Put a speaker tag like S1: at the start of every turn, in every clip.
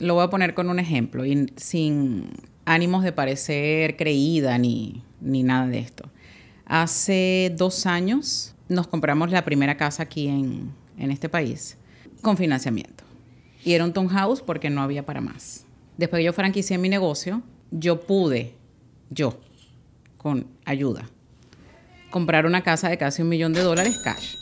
S1: lo voy a poner con un ejemplo y sin ánimos de parecer creída ni, ni nada de esto. Hace dos años nos compramos la primera casa aquí en, en este país con financiamiento. Y era un townhouse porque no había para más. Después que yo franquicié mi negocio, yo pude, yo, con ayuda, comprar una casa de casi un millón de dólares cash.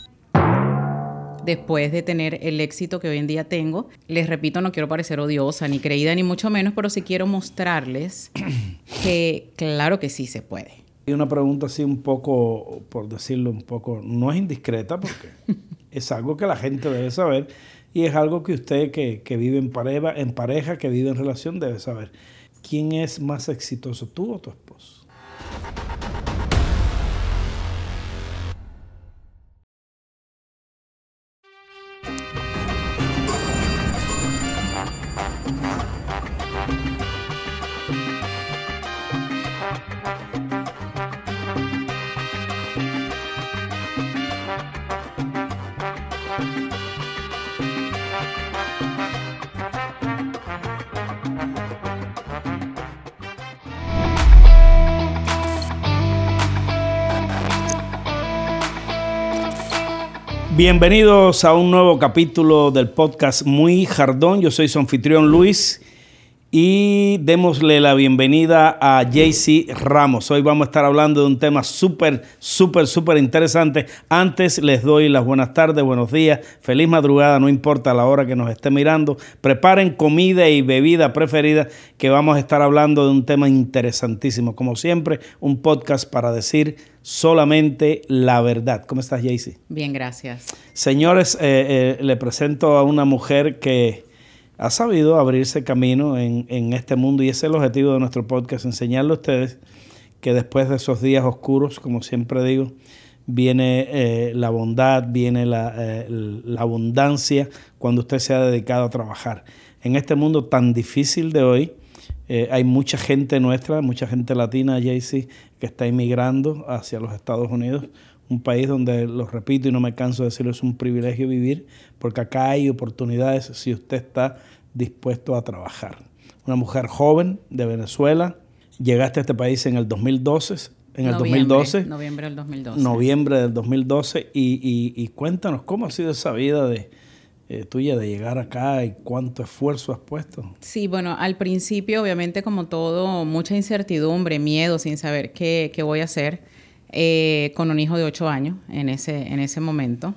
S1: Después de tener el éxito que hoy en día tengo, les repito, no quiero parecer odiosa ni creída ni mucho menos, pero sí quiero mostrarles que claro que sí se puede.
S2: Y una pregunta así un poco, por decirlo un poco, no es indiscreta porque es algo que la gente debe saber y es algo que usted que, que vive en pareja, en pareja, que vive en relación, debe saber. ¿Quién es más exitoso, tú o tu esposo? Bienvenidos a un nuevo capítulo del podcast Muy Jardón. Yo soy su anfitrión Luis y démosle la bienvenida a JC Ramos. Hoy vamos a estar hablando de un tema súper, súper, súper interesante. Antes les doy las buenas tardes, buenos días, feliz madrugada, no importa la hora que nos esté mirando. Preparen comida y bebida preferida que vamos a estar hablando de un tema interesantísimo. Como siempre, un podcast para decir solamente la verdad. ¿Cómo estás, Jaycee?
S1: Bien, gracias.
S2: Señores, eh, eh, le presento a una mujer que ha sabido abrirse camino en, este mundo y ese es el objetivo de nuestro podcast, enseñarle a ustedes que después de esos días oscuros, como siempre digo, viene eh, la bondad, viene la, la abundancia cuando usted se ha dedicado a trabajar. En este mundo tan difícil de hoy, eh, hay mucha gente nuestra, mucha gente latina, Jaycee, que está inmigrando hacia los Estados Unidos, un país donde, lo repito y no me canso de decirlo, es un privilegio vivir, porque acá hay oportunidades si usted está dispuesto a trabajar. Una mujer joven de Venezuela, llegaste a este país en el 2012, en el 2012.
S1: Noviembre del 2012.
S2: Noviembre del 2012. y cuéntanos cómo ha sido esa vida de, eh, tuya de llegar acá y cuánto esfuerzo has puesto?
S1: Sí, bueno, al principio obviamente como todo, mucha incertidumbre, miedo sin saber qué, qué voy a hacer, eh, con un hijo de ocho años en ese, en ese momento,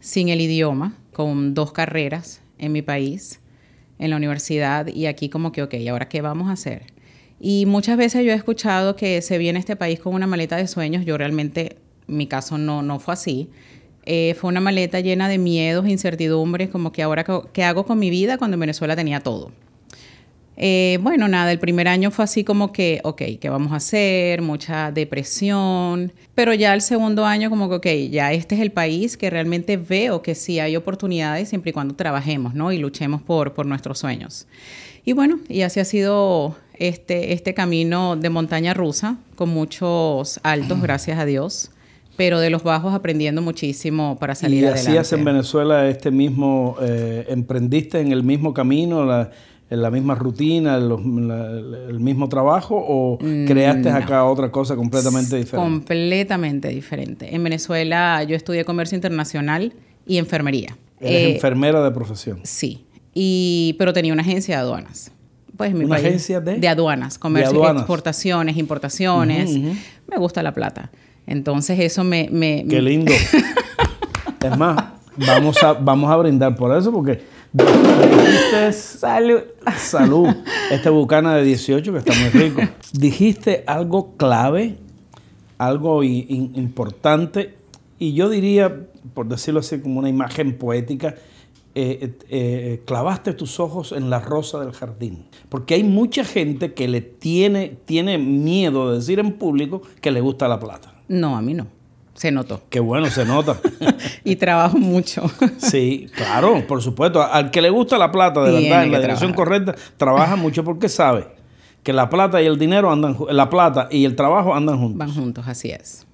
S1: sin el idioma, con dos carreras en mi país, en la universidad y aquí como que, ok, ¿ahora qué vamos a hacer? Y muchas veces yo he escuchado que se viene a este país con una maleta de sueños, yo realmente, mi caso no, no fue así. Eh, fue una maleta llena de miedos, incertidumbres, como que ahora, ¿qué hago con mi vida cuando en Venezuela tenía todo? Eh, bueno, nada, el primer año fue así como que, ok, ¿qué vamos a hacer? Mucha depresión, pero ya el segundo año como que, ok, ya este es el país que realmente veo que sí hay oportunidades siempre y cuando trabajemos, ¿no? Y luchemos por, por nuestros sueños. Y bueno, y así ha sido este, este camino de montaña rusa, con muchos altos, gracias a Dios pero de los bajos aprendiendo muchísimo para salir
S2: ¿Y
S1: adelante.
S2: ¿Y hacías en Venezuela este mismo, eh, emprendiste en el mismo camino, la, en la misma rutina, el mismo trabajo o mm, creaste acá otra cosa completamente diferente?
S1: Completamente diferente. En Venezuela yo estudié comercio internacional y enfermería.
S2: Eres eh, enfermera de profesión.
S1: Sí, y, pero tenía una agencia de aduanas.
S2: Pues mi ¿Una agencia de?
S1: De aduanas, comercio, exportaciones, importaciones. Me gusta la plata. Entonces eso me...
S2: Qué lindo. es más, vamos a, vamos a brindar por eso porque dijiste...
S1: Salud.
S2: Salud. Este bucana de 18 que está muy rico. Dijiste algo clave, algo importante y yo diría, por decirlo así, como una imagen poética, eh, eh, eh, clavaste tus ojos en la rosa del jardín. Porque hay mucha gente que le tiene, tiene miedo de decir en público que le gusta la plata.
S1: No, a mí no. Se notó.
S2: Qué bueno, se nota.
S1: y trabajo mucho.
S2: sí, claro, por supuesto. Al que le gusta la plata, de verdad, en la dirección correcta, trabaja mucho porque sabe que la plata y el dinero andan, la plata y el trabajo andan juntos.
S1: Van juntos, así es.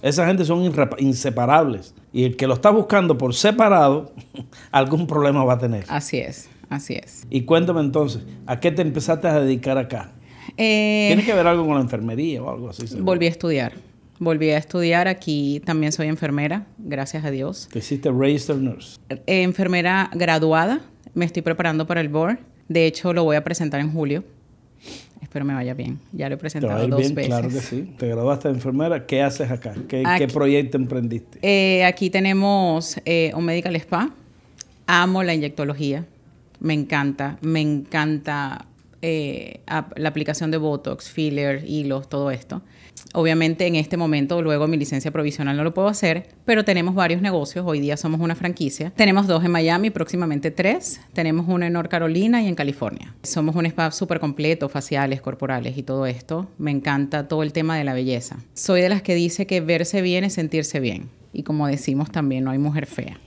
S2: Esa gente son inseparables. Y el que lo está buscando por separado, algún problema va a tener.
S1: Así es. Así es.
S2: Y cuéntame entonces, ¿a qué te empezaste a dedicar acá?
S1: Eh,
S2: ¿Tiene que ver algo con la enfermería o algo así?
S1: volví a estudiar. Volví a estudiar. Aquí también soy enfermera, gracias a Dios.
S2: Te hiciste registered nurse.
S1: Eh, enfermera graduada. Me estoy preparando para el board. De hecho, lo voy a presentar en julio. Espero me vaya bien. Ya lo he
S2: Te va
S1: presentado
S2: a ir
S1: dos
S2: bien,
S1: veces.
S2: claro que sí. Te graduaste de enfermera. ¿Qué haces acá? ¿Qué,
S1: Aquí-
S2: qué proyecto emprendiste?
S1: Eh, aquí tenemos eh, un medical spa. Amo la inyectología. Me encanta. Me encanta eh, la aplicación de Botox, filler, hilos, todo esto. Obviamente en este momento, luego mi licencia provisional no lo puedo hacer, pero tenemos varios negocios. Hoy día somos una franquicia. Tenemos dos en Miami, próximamente tres. Tenemos una en North Carolina y en California. Somos un spa súper completo, faciales, corporales y todo esto. Me encanta todo el tema de la belleza. Soy de las que dice que verse bien es sentirse bien. Y como decimos también, no hay mujer fea,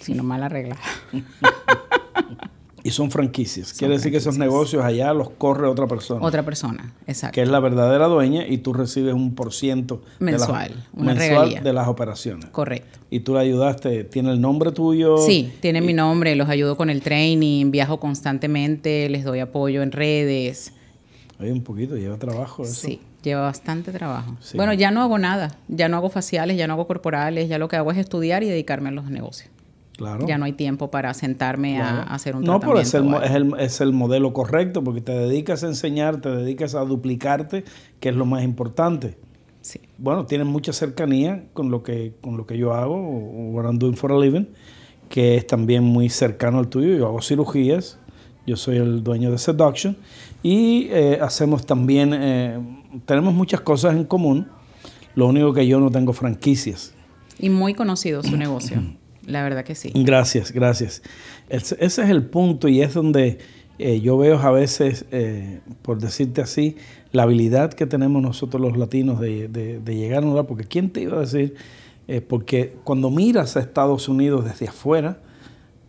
S1: sino mal arreglada.
S2: Y son franquicias. Quiere decir que esos negocios allá los corre otra persona.
S1: Otra persona, exacto.
S2: que es la verdadera dueña y tú recibes un por ciento de las-
S1: Mensual, una
S2: mensual
S1: regalía.
S2: de las operaciones.
S1: Correcto.
S2: Y tú la ayudaste, tiene el nombre tuyo.
S1: Sí, tienen mi nombre, los ayudo con el training, viajo constantemente, les doy apoyo en redes.
S2: Oye, un poquito, lleva trabajo eso.
S1: Sí, lleva bastante trabajo.
S2: Sí.
S1: Bueno, ya no hago nada, ya no hago faciales, ya no hago corporales, ya lo que hago es estudiar y dedicarme a los negocios.
S2: Claro.
S1: Ya no hay tiempo para sentarme a-
S2: Claro.
S1: a, hacer un
S2: No, pero es el, es, el, es el modelo correcto porque te dedicas a enseñar, te dedicas a duplicarte, que es lo más importante.
S1: Sí.
S2: Bueno, tienes mucha cercanía con lo que, con lo que yo hago, o what I'm doing for a living, que es también muy cercano al tuyo. Yo hago cirugías, yo soy el dueño de Seduction y eh, hacemos también, eh, tenemos muchas cosas en común. Lo único que yo no tengo franquicias.
S1: Y muy conocido su negocio, la verdad que sí.
S2: Gracias, gracias. Ese, es el punto y es donde eh, yo veo a veces, eh, por decirte así, la habilidad que tenemos nosotros los latinos de, de- de llegar a un lugar, porque ¿quién te iba a decir? Eh, porque cuando miras a Estados Unidos desde afuera,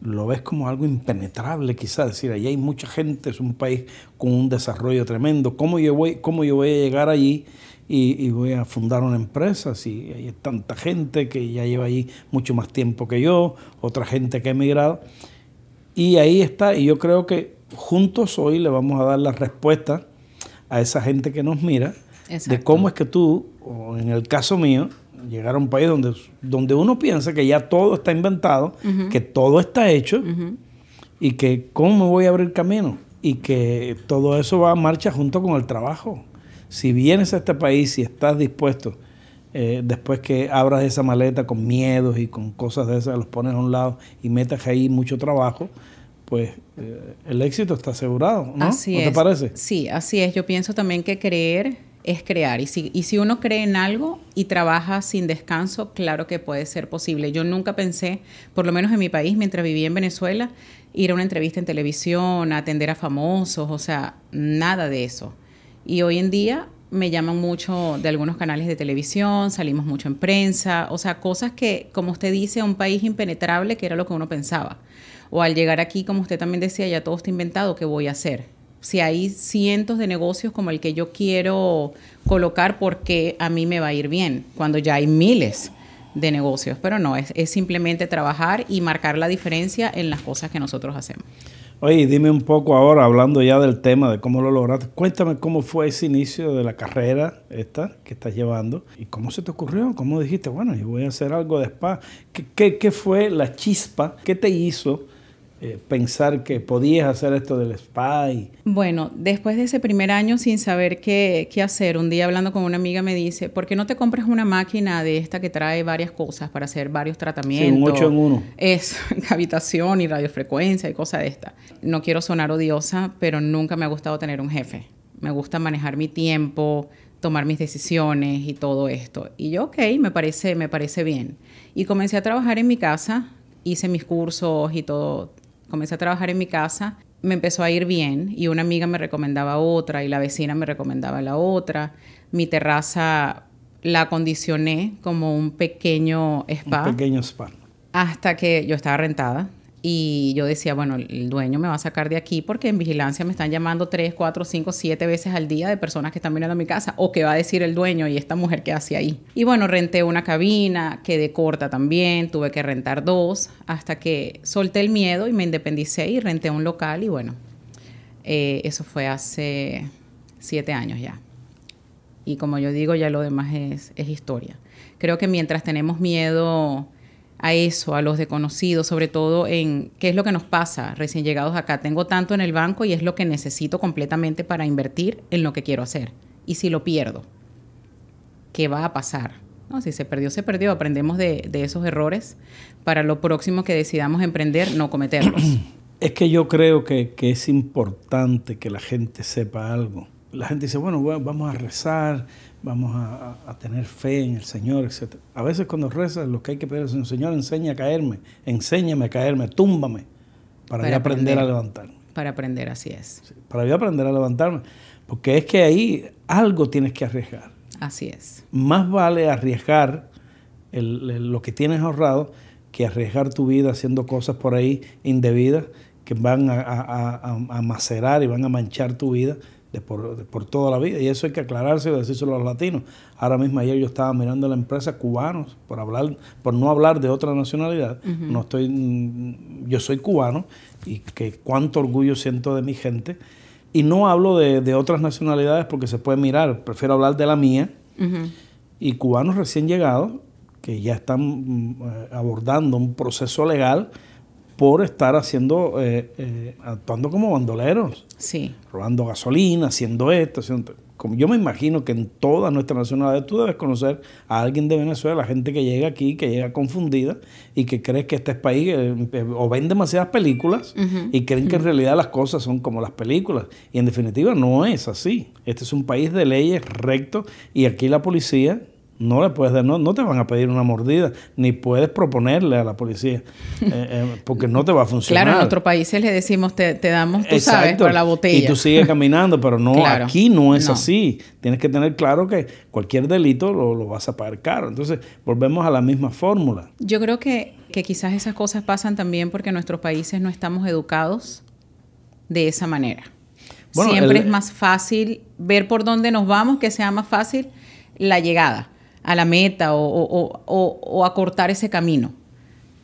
S2: lo ves como algo impenetrable quizás, es decir, allí hay mucha gente, es un país con un desarrollo tremendo, ¿cómo yo voy, cómo yo voy a llegar allí y, y voy a fundar una empresa si hay tanta gente que ya lleva allí mucho más tiempo que yo, otra gente que ha emigrado? Y ahí está, y yo creo que juntos hoy le vamos a dar la respuesta a esa gente que nos mira de cómo es que tú, o en el caso mío, llegar a un país donde, donde uno piensa que ya todo está inventado, que todo está hecho y que cómo me voy a abrir camino y que todo eso va a marcha junto con el trabajo. Si vienes a este país y estás dispuesto, eh, después que abras esa maleta con miedos y con cosas de esas, los pones a un lado y metas ahí mucho trabajo, pues eh, el éxito está asegurado, ¿no?
S1: Así
S2: ¿No
S1: es.
S2: te parece?
S1: Sí, así es. Yo pienso también que creer es crear. Y si, y si uno cree en algo y trabaja sin descanso, claro que puede ser posible. Yo nunca pensé, por lo menos en mi país, mientras vivía en Venezuela, ir a una entrevista en televisión, atender a famosos, o sea, nada de eso. Y hoy en día me llaman mucho de algunos canales de televisión, salimos mucho en prensa, o sea, cosas que, como usted dice, un país impenetrable, que era lo que uno pensaba. O al llegar aquí, como usted también decía, ya todo está inventado, ¿qué voy a hacer? Si hay cientos de negocios como el que yo quiero colocar, porque a mí me va a ir bien? Cuando ya hay miles de negocios, pero no, es, es simplemente trabajar y marcar la diferencia en las cosas que nosotros hacemos.
S2: Oye, dime un poco ahora, hablando ya del tema de cómo lo lograste, cuéntame cómo fue ese inicio de la carrera esta que estás llevando y cómo se te ocurrió, cómo dijiste, bueno, yo voy a hacer algo de spa. ¿Qué, qué, qué fue la chispa? ¿Qué te hizo eh, pensar que podías hacer esto del spa? Y,
S1: Bueno, después de ese primer año sin saber qué, qué hacer, un día hablando con una amiga me dice, ¿por qué no te compras una máquina de esta que trae varias cosas para hacer varios tratamientos?
S2: un ocho en uno.
S1: Es cavitación y radiofrecuencia y cosas de esta. No quiero sonar odiosa, pero nunca me ha gustado tener un jefe. Me gusta manejar mi tiempo, tomar mis decisiones y todo esto. Y yo, ok, me parece, me parece bien. Y comencé a trabajar en mi casa, hice mis cursos y todo. Comencé a trabajar en mi casa, me empezó a ir bien y una amiga me recomendaba otra y la vecina me recomendaba la otra. Mi terraza la acondicioné como un pequeño spa
S2: un pequeño spa.
S1: hasta que yo estaba rentada Y yo decía, bueno, el dueño me va a sacar de aquí porque en vigilancia me están llamando tres, cuatro, cinco, siete veces al día de personas que están mirando a mi casa. O qué va a decir el dueño y esta mujer que hace ahí. Y bueno, renté una cabina, quedé corta también, tuve que rentar dos, hasta que solté el miedo y me independicé y renté un local. Y bueno, eh, eso fue hace siete años ya. Y como yo digo, ya lo demás es historia. Creo que mientras tenemos miedo a eso, a los desconocidos, sobre todo en qué es lo que nos pasa recién llegados acá. Tengo tanto en el banco y es lo que necesito completamente para invertir en lo que quiero hacer. Y si lo pierdo, ¿qué va a pasar? No, si se perdió, se perdió. Aprendemos de, esos errores para lo próximo que decidamos emprender, no cometerlos.
S2: Es que yo creo que es importante que la gente sepa algo. La gente dice, bueno, vamos a rezar, vamos a, tener fe en el Señor, etc. A veces cuando rezas lo que hay que pedir es, Señor, enseña a caerme, enséñame a caerme, túmbame, para, yo aprender, a levantarme.
S1: Para aprender, así es.
S2: para yo aprender a levantarme. Porque es que ahí algo tienes que arriesgar.
S1: Así es.
S2: Más vale arriesgar lo que tienes ahorrado que arriesgar tu vida haciendo cosas por ahí indebidas que van a, a macerar y van a manchar tu vida de por, toda la vida. Y eso hay que aclararse y decírselo a los latinos. Ahora mismo ayer yo estaba mirando la empresa cubanos, por hablar, por no hablar de otra nacionalidad. No estoy, yo soy cubano y que cuánto orgullo siento de mi gente. Y no hablo de, otras nacionalidades porque se puede mirar, prefiero hablar de la mía. Y cubanos recién llegados que ya están mm, eh, abordando un proceso legal por estar haciendo, eh, eh, actuando como bandoleros.
S1: Sí.
S2: Robando gasolina, haciendo esto, haciendo... Como yo me imagino que en toda nuestra nacionalidad tú debes conocer a alguien de Venezuela, la gente que llega aquí, que llega confundida y que cree que este país eh, o ven demasiadas películas y creen que en realidad las cosas son como las películas. Y en definitiva no es así. Este es un país de leyes recto y aquí la policía no le puedes no, no te van a pedir una mordida, ni puedes proponerle a la policía, eh, eh, porque no te va a funcionar.
S1: Claro, en otros países le decimos, te, damos, tú sabes, para la botella.
S2: Y tú sigues caminando, pero no, aquí no es así. Tienes que tener claro que cualquier delito lo, lo, vas a pagar caro. Entonces, volvemos a la misma fórmula.
S1: Yo creo que, que quizás esas cosas pasan también porque en nuestros países no estamos educados de esa manera. Siempre es más fácil ver por dónde nos vamos, que sea más fácil la llegada a la meta o, a cortar ese camino.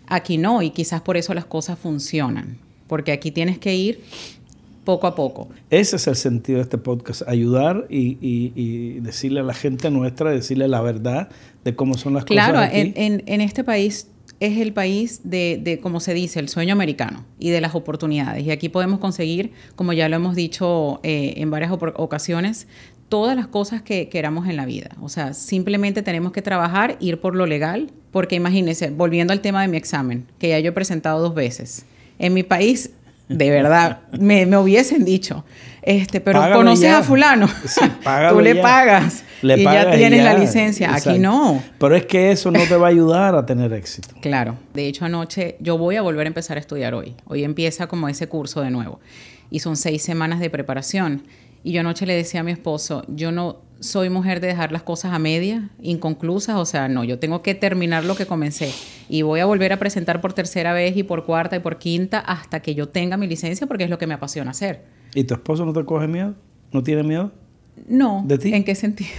S1: Aquí no, y quizás por eso las cosas funcionan, porque aquí tienes que ir poco a poco.
S2: Ese es el sentido de este podcast, ayudar y, decirle a la gente nuestra, decirle la verdad de cómo son las
S1: cosas.
S2: Claro,
S1: en, en, este país es el país de, de, como se dice, el sueño americano y de las oportunidades. Y aquí podemos conseguir, como ya lo hemos dicho eh, en varias ocasiones, todas las cosas que queramos en la vida. O sea, simplemente tenemos que trabajar, ir por lo legal, porque imagínense, volviendo al tema de mi examen, que ya yo he presentado dos veces. En mi país, de verdad, me, hubiesen dicho, este, pero conoces a fulano, tú le pagas y ya tienes la licencia. Aquí no.
S2: Pero es que eso no te va a ayudar a tener éxito.
S1: Claro. De hecho, anoche yo voy a volver a empezar a estudiar hoy. Hoy empieza como ese curso de nuevo. Y son seis semanas de preparación. Y yo anoche le decía a mi esposo, yo no soy mujer de dejar las cosas a media, inconclusas, o sea, no, yo tengo que terminar lo que comencé y voy a volver a presentar por tercera vez y por cuarta y por quinta hasta que yo tenga mi licencia porque es lo que me apasiona hacer.
S2: ¿Y tu esposo no te coge miedo? ¿No tiene miedo?
S1: No.
S2: ¿De ti?
S1: ¿En qué sentido?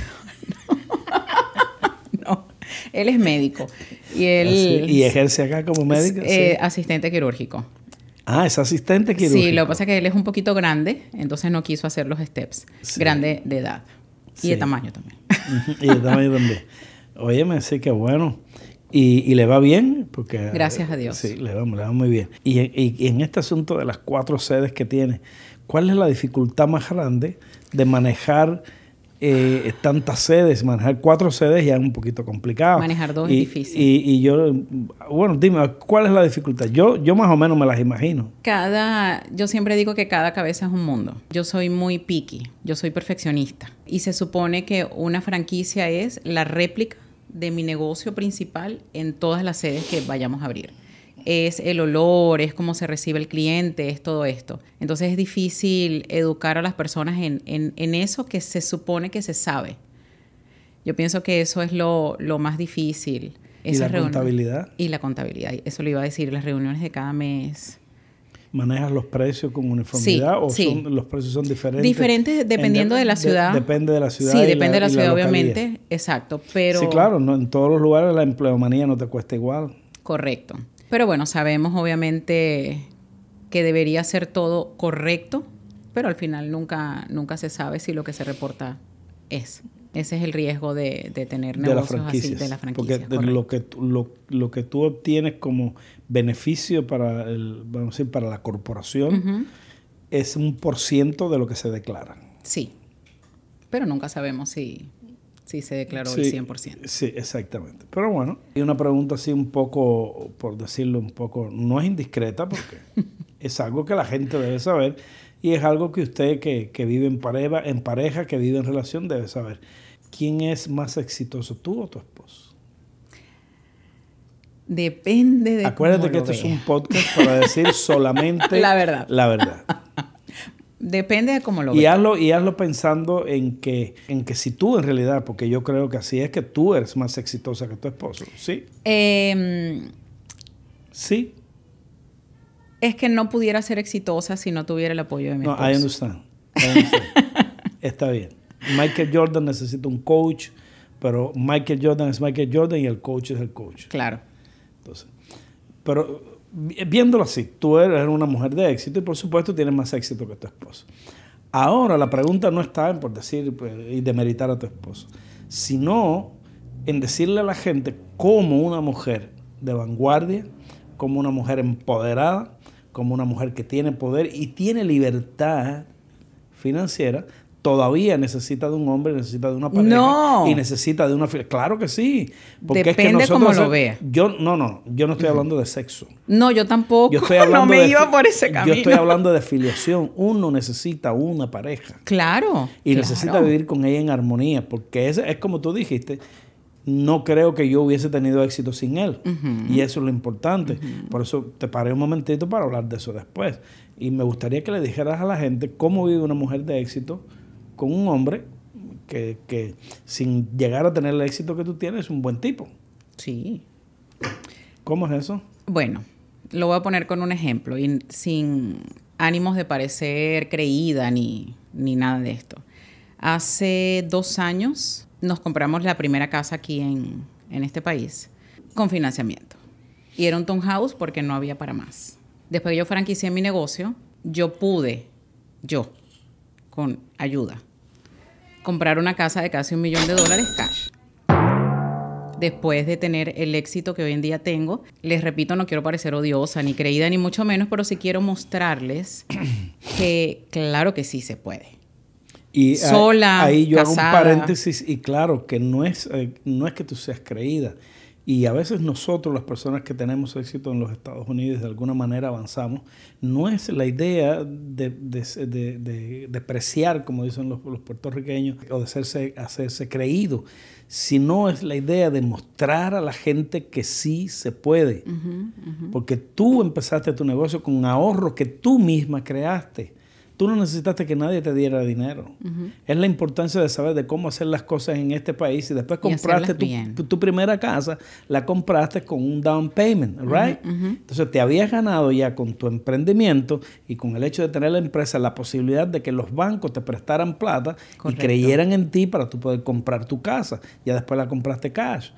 S1: no. Él es médico y él...
S2: ¿Y ejerce acá como médico?
S1: Eh, asistente quirúrgico.
S2: Ah, es asistente quirúrgico.
S1: Sí, lo que pasa es que él es un poquito grande, entonces no quiso hacer los steps. Grande de edad. Y de tamaño también.
S2: y de tamaño también. Óyeme, sí que bueno. Y, le va bien, porque...
S1: Gracias a Dios.
S2: Sí, le va, le va muy bien. Y, y, en este asunto de las cuatro sedes que tiene, ¿cuál es la dificultad más grande de manejar eh, tantas sedes, manejar cuatro sedes ya es un poquito complicado.
S1: Manejar dos es difícil.
S2: Y, yo, bueno, dime, ¿cuál es la dificultad? Yo, yo más o menos me las imagino.
S1: Cada, yo siempre digo que cada cabeza es un mundo. Yo soy muy picky, yo soy perfeccionista. Y se supone que una franquicia es la réplica de mi negocio principal en todas las sedes que vayamos a abrir es el olor, es cómo se recibe el cliente, es todo esto. Entonces es difícil educar a las personas en, en, eso que se supone que se sabe. Yo pienso que eso es lo, lo más difícil.
S2: ¿Y la contabilidad?
S1: Y la contabilidad. Eso lo iba a decir, las reuniones de cada mes.
S2: ¿Manejas los precios con uniformidad o Son, los precios son diferentes?
S1: Diferentes dependiendo de, la ciudad.
S2: depende de la ciudad.
S1: Sí, depende de la ciudad, obviamente. Exacto. Pero...
S2: Sí, claro, no, en todos los lugares la empleomanía no te cuesta igual.
S1: Correcto. Pero bueno, sabemos obviamente que debería ser todo correcto, pero al final nunca, nunca se sabe si lo que se reporta es. Ese es el riesgo de, tener negocios así de la franquicia.
S2: Porque lo que, lo, lo, que tú obtienes como beneficio para, el, vamos a decir, para la corporación es un por ciento de lo que se declara.
S1: Sí, pero nunca sabemos si, si se declaró el 100%.
S2: Sí, exactamente. Pero bueno, y una pregunta así un poco, por decirlo un poco, no es indiscreta porque es algo que la gente debe saber y es algo que usted que, que vive en pareja, en pareja, que vive en relación, debe saber. ¿Quién es más exitoso, tú o tu esposo?
S1: Depende de
S2: Acuérdate que este es un podcast para decir solamente
S1: la verdad.
S2: La verdad.
S1: Depende de cómo lo
S2: y hazlo Y hazlo pensando en que, en que si tú en realidad, porque yo creo que así es que tú eres más exitosa que tu esposo, ¿sí?
S1: Em,
S2: sí.
S1: Es que no pudiera ser exitosa si no tuviera el apoyo de mi esposo.
S2: No, I understand. I understand. Está bien. Michael Jordan necesita un coach, pero Michael Jordan es Michael Jordan y el coach es el coach.
S1: Claro.
S2: Entonces, pero viéndolo así, tú eres una mujer de éxito y por supuesto tienes más éxito que tu esposo. Ahora la pregunta no está en por decir pues, y demeritar a tu esposo, sino en decirle a la gente cómo una mujer de vanguardia, como una mujer empoderada, como una mujer que tiene poder y tiene libertad financiera, todavía necesita de un hombre, necesita de una pareja
S1: no.
S2: y necesita de una claro que sí,
S1: porque Depende es que cómo lo vea.
S2: Yo no, no, yo no estoy hablando de sexo.
S1: No, yo tampoco.
S2: Yo estoy hablando
S1: no me
S2: de,
S1: iba por ese camino.
S2: Yo estoy hablando de filiación. Uno necesita una pareja.
S1: Claro.
S2: Y necesita vivir con ella en armonía, porque es, es como tú dijiste, no creo que yo hubiese tenido éxito sin él. Y eso es lo importante. Por eso te paré un momentito para hablar de eso después. Y me gustaría que le dijeras a la gente cómo vive una mujer de éxito con un hombre que, que sin llegar a tener el éxito que tú tienes es un buen tipo.
S1: Sí.
S2: ¿Cómo es eso?
S1: Bueno, lo voy a poner con un ejemplo y sin ánimos de parecer creída ni, ni nada de esto. Hace dos años nos compramos la primera casa aquí en, en este país con financiamiento. Y era un townhouse porque no había para más. Después que yo franquicié mi negocio, yo pude, yo, con ayuda, comprar una casa de casi un millón de dólares cash. Después de tener el éxito que hoy en día tengo, les repito, no quiero parecer odiosa ni creída ni mucho menos, pero sí quiero mostrarles que claro que sí se puede.
S2: Y sola, ahí yo hago un paréntesis y claro que no es, eh, no es que tú seas creída, y a veces nosotros, las personas que tenemos éxito en los Estados Unidos, de alguna manera avanzamos, no es la idea de, de, como dicen los, puertorriqueños, o de hacerse, hacerse creído, sino es la idea de mostrar a la gente que sí se puede. Porque tú empezaste tu negocio con ahorro que tú misma creaste. Tú no necesitaste que nadie te diera dinero. Es la importancia de saber de cómo hacer las cosas en este país y después compraste tu, primera casa, la compraste con un down payment, right? Entonces te habías ganado ya con tu emprendimiento y con el hecho de tener la empresa la posibilidad de que los bancos te prestaran plata y creyeran en ti para tú poder comprar tu casa. Ya después la compraste cash.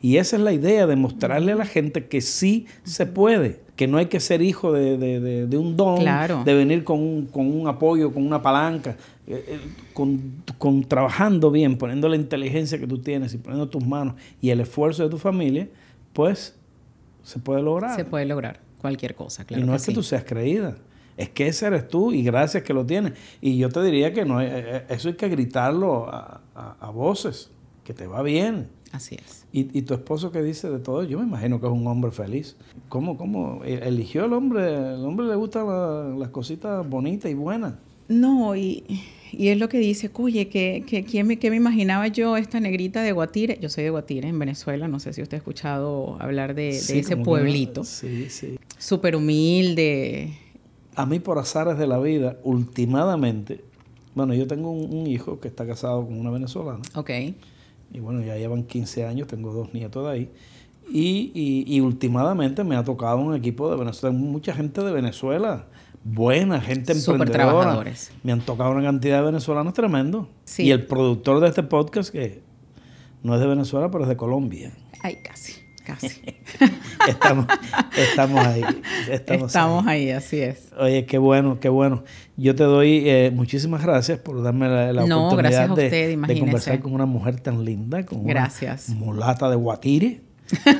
S2: Y esa es la idea de mostrarle a la gente que sí se puede que no hay que ser hijo de, un don, de venir con un, apoyo, con una palanca, eh, eh, con, trabajando bien, poniendo la inteligencia que tú tienes y poniendo tus manos y el esfuerzo de tu familia, pues se puede lograr.
S1: Se puede lograr cualquier cosa, claro.
S2: Y no es que tú seas creída, es que ese eres tú y gracias que lo tienes. Y yo te diría que no, eh, eso hay que gritarlo a, a voces, que te va bien.
S1: Así es.
S2: ¿Y, tu esposo qué dice de todo? Yo me imagino que es un hombre feliz. ¿Cómo, cómo e, eligió el hombre? El hombre le gustan las cositas bonitas y buenas.
S1: No, y, es lo que dice, oye, que, que, me, me imaginaba yo esta negrita de Guatire? Yo soy de Guatire, en Venezuela, no sé si usted ha escuchado hablar de, ese pueblito.
S2: sí, sí.
S1: Súper humilde.
S2: A mí, por azares de la vida, últimamente, bueno, yo tengo un, un hijo que está casado con una venezolana.
S1: Ok
S2: y bueno, ya llevan 15 años, tengo dos nietos de ahí. Y, y, y últimamente me ha tocado un equipo de Venezuela, mucha gente de Venezuela, buena gente
S1: Súper
S2: emprendedora.
S1: trabajadores.
S2: Me han tocado una cantidad de venezolanos tremendo.
S1: Sí.
S2: Y el productor de este podcast, que no es de Venezuela, pero es de Colombia.
S1: Ay, casi, casi.
S2: Estamos, estamos ahí. Estamos,
S1: Estamos
S2: ahí.
S1: ahí, así es.
S2: Oye, qué bueno, qué bueno. Yo te doy eh, muchísimas gracias por darme la, la
S1: No,
S2: oportunidad de,
S1: usted,
S2: de conversar con una mujer tan linda, con
S1: Gracias.
S2: una mulata de Guatire,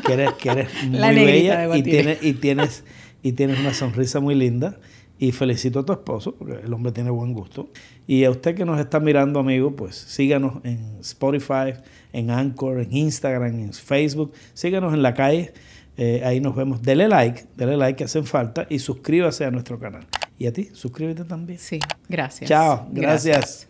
S2: que eres, que eres muy bella tienes, y, tienes, y tienes una sonrisa muy linda. Y felicito a tu esposo, porque el hombre tiene buen gusto. Y a usted que nos está mirando, amigo, pues síganos en Spotify, en Anchor, en Instagram, en Facebook. Síganos en la calle. Eh, ahí nos vemos. Dele like, dele like que hacen falta y suscríbase a nuestro canal. Y a ti, suscríbete también.
S1: Sí, gracias.
S2: Chao, gracias.